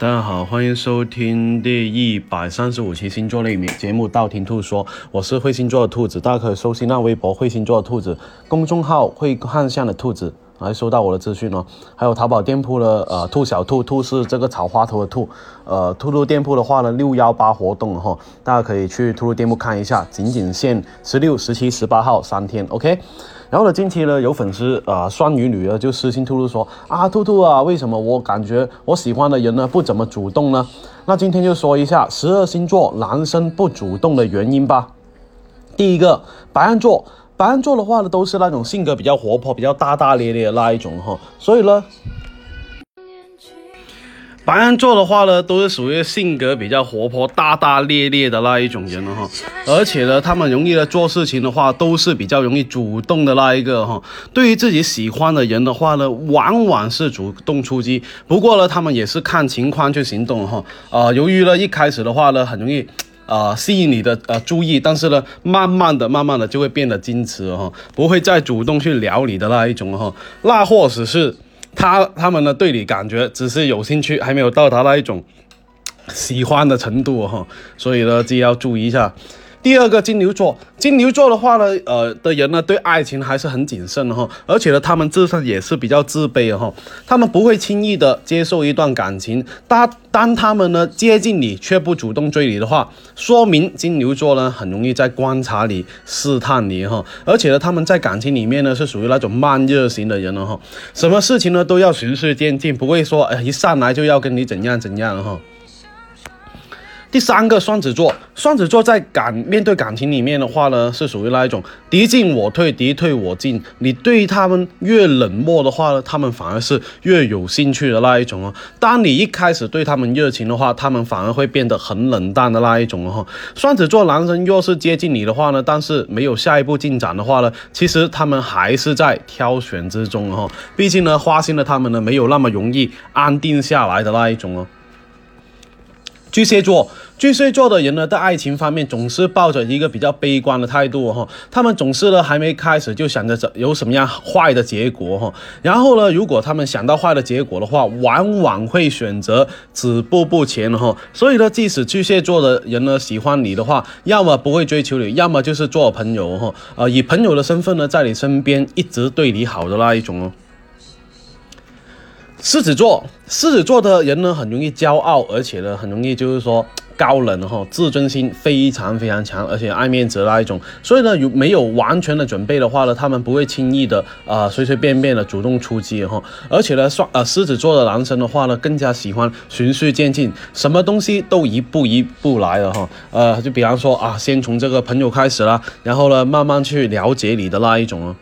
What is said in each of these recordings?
大家好，欢迎收听第一百三十五期星座类名节目《道听途说》，我是会星座的兔子，大家可以搜新浪微博“会星座的兔子”公众号“会看相的兔子”来收到我的资讯哦。还有淘宝店铺的呃“兔小兔”，兔是这个草花头的兔，呃，兔兔店铺的话呢，六幺八活动哈，大家可以去兔兔店铺看一下，仅仅限十六、十七、十八号三天，OK。然后呢，近期呢，有粉丝啊，双鱼女啊就私信兔兔说啊，兔兔啊，为什么我感觉我喜欢的人呢不怎么主动呢？那今天就说一下十二星座男生不主动的原因吧。第一个，白羊座，白羊座的话呢，都是那种性格比较活泼、比较大大咧咧的那一种哈，所以呢。白羊座的话呢，都是属于性格比较活泼、大大咧咧的那一种人了哈，而且呢，他们容易呢做事情的话，都是比较容易主动的那一个哈。对于自己喜欢的人的话呢，往往是主动出击。不过呢，他们也是看情况去行动哈。啊，由于呢一开始的话呢，很容易啊吸引你的呃注意，但是呢，慢慢的、慢慢的就会变得矜持哈，不会再主动去聊你的那一种哈。那或者是。他他们的对你感觉只是有兴趣，还没有到达那一种喜欢的程度哈，所以呢，自己要注意一下。第二个金牛座，金牛座的话呢，呃的人呢，对爱情还是很谨慎的哈，而且呢，他们自身也是比较自卑的哈，他们不会轻易的接受一段感情。当当他们呢接近你却不主动追你的话，说明金牛座呢很容易在观察你、试探你哈，而且呢，他们在感情里面呢是属于那种慢热型的人了哈，什么事情呢都要循序渐进，不会说哎一上来就要跟你怎样怎样哈。第三个双子座，双子座在感面对感情里面的话呢，是属于那一种敌进我退，敌退我进。你对他们越冷漠的话呢，他们反而是越有兴趣的那一种哦。当你一开始对他们热情的话，他们反而会变得很冷淡的那一种哦。双子座男生若是接近你的话呢，但是没有下一步进展的话呢，其实他们还是在挑选之中哦。毕竟呢，花心的他们呢，没有那么容易安定下来的那一种哦。巨蟹座，巨蟹座的人呢，在爱情方面总是抱着一个比较悲观的态度哈，他们总是呢还没开始就想着怎有什么样坏的结果哈，然后呢，如果他们想到坏的结果的话，往往会选择止步不前哈，所以呢，即使巨蟹座的人呢喜欢你的话，要么不会追求你，要么就是做朋友哈，呃，以朋友的身份呢，在你身边一直对你好的那一种哦。狮子座，狮子座的人呢，很容易骄傲，而且呢，很容易就是说高冷哈，自尊心非常非常强，而且爱面子那一种。所以呢，有没有完全的准备的话呢，他们不会轻易的啊，随随便便的主动出击哈。而且呢，双呃狮子座的男生的话呢，更加喜欢循序渐进，什么东西都一步一步来的哈。呃，就比方说啊，先从这个朋友开始啦，然后呢，慢慢去了解你的那一种哦。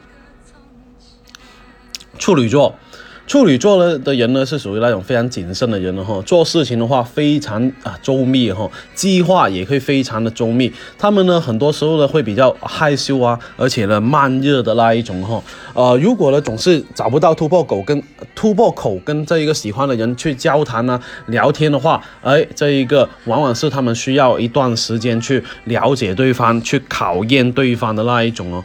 处女座。处女座呢的人呢是属于那种非常谨慎的人了哈，做事情的话非常啊周密哈，计划也会非常的周密。他们呢很多时候呢会比较害羞啊，而且呢慢热的那一种哈。呃，如果呢总是找不到突破口跟突破口跟这一个喜欢的人去交谈啊聊天的话，哎，这一个往往是他们需要一段时间去了解对方、去考验对方的那一种哦。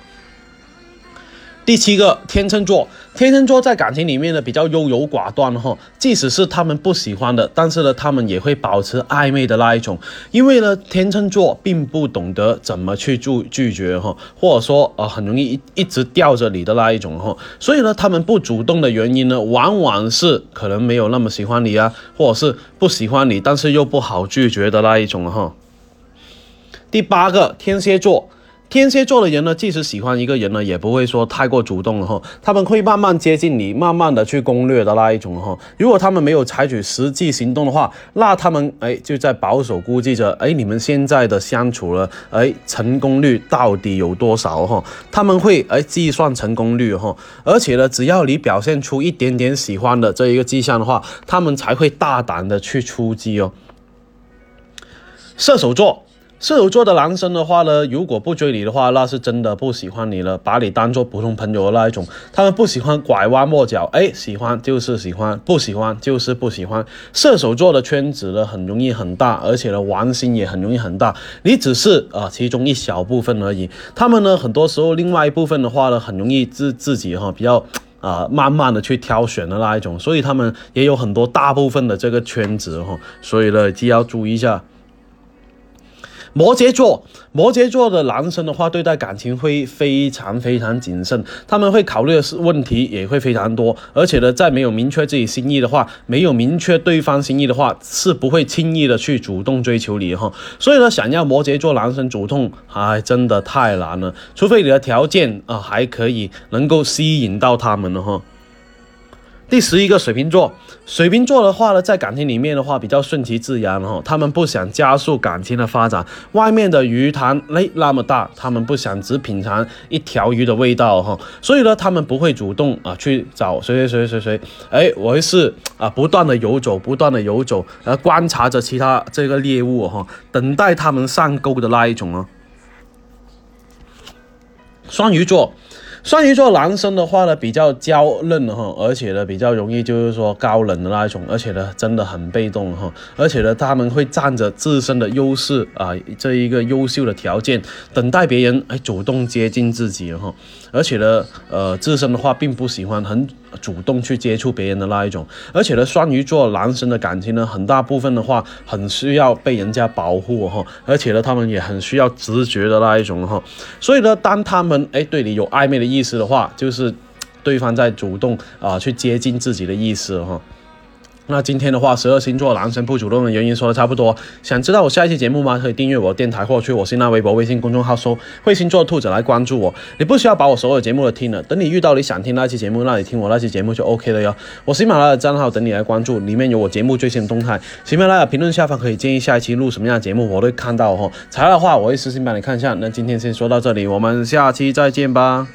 第七个天秤座，天秤座在感情里面呢比较优柔寡断哈，即使是他们不喜欢的，但是呢他们也会保持暧昧的那一种，因为呢天秤座并不懂得怎么去拒拒绝哈，或者说呃很容易一一直吊着你的那一种哈，所以呢他们不主动的原因呢，往往是可能没有那么喜欢你啊，或者是不喜欢你，但是又不好拒绝的那一种哈。第八个天蝎座。天蝎座的人呢，即使喜欢一个人呢，也不会说太过主动了哈。他们会慢慢接近你，慢慢的去攻略的那一种哈。如果他们没有采取实际行动的话，那他们哎就在保守估计着哎你们现在的相处了哎成功率到底有多少哈？他们会哎计算成功率哈，而且呢，只要你表现出一点点喜欢的这一个迹象的话，他们才会大胆的去出击哦。射手座。射手座的男生的话呢，如果不追你的话，那是真的不喜欢你了，把你当做普通朋友的那一种。他们不喜欢拐弯抹角，哎，喜欢就是喜欢，不喜欢就是不喜欢。射手座的圈子呢，很容易很大，而且呢，玩心也很容易很大。你只是啊其中一小部分而已。他们呢，很多时候另外一部分的话呢，很容易自自己哈比较。啊，慢慢的去挑选的那一种，所以他们也有很多大部分的这个圈子哈，所以呢，就要注意一下。摩羯座，摩羯座的男生的话，对待感情会非常非常谨慎，他们会考虑的是问题也会非常多，而且呢，在没有明确自己心意的话，没有明确对方心意的话，是不会轻易的去主动追求你哈。所以呢，想要摩羯座男生主动，哎，真的太难了，除非你的条件啊还可以能够吸引到他们了哈。第十一个水瓶座，水瓶座的话呢，在感情里面的话比较顺其自然哈，他们不想加速感情的发展。外面的鱼塘那那么大，他们不想只品尝一条鱼的味道哈，所以呢，他们不会主动啊去找谁谁谁谁谁，哎，我是啊不断的游走，不断的游走，而观察着其他这个猎物哈，等待他们上钩的那一种哦。双鱼座。双鱼座男生的话呢，比较娇嫩哈，而且呢比较容易就是说高冷的那一种，而且呢真的很被动哈，而且呢他们会占着自身的优势啊，这一个优秀的条件，等待别人哎主动接近自己哈，而且呢呃自身的话并不喜欢很。主动去接触别人的那一种，而且呢，双鱼座男生的感情呢，很大部分的话很需要被人家保护哈，而且呢，他们也很需要直觉的那一种哈，所以呢，当他们哎对你有暧昧的意思的话，就是对方在主动啊去接近自己的意思哈。那今天的话，十二星座男生不主动的原因说的差不多。想知道我下一期节目吗？可以订阅我的电台，或去我新浪微博、微信公众号搜“会星座兔子”来关注我。你不需要把我所有节目都听了，等你遇到你想听那期节目，那你听我那期节目就 OK 了哟。我喜马拉雅账号等你来关注，里面有我节目最新的动态。喜马拉雅评论下方可以建议下一期录什么样的节目，我都会看到哈。材料的话，我会私信帮你看一下。那今天先说到这里，我们下期再见吧。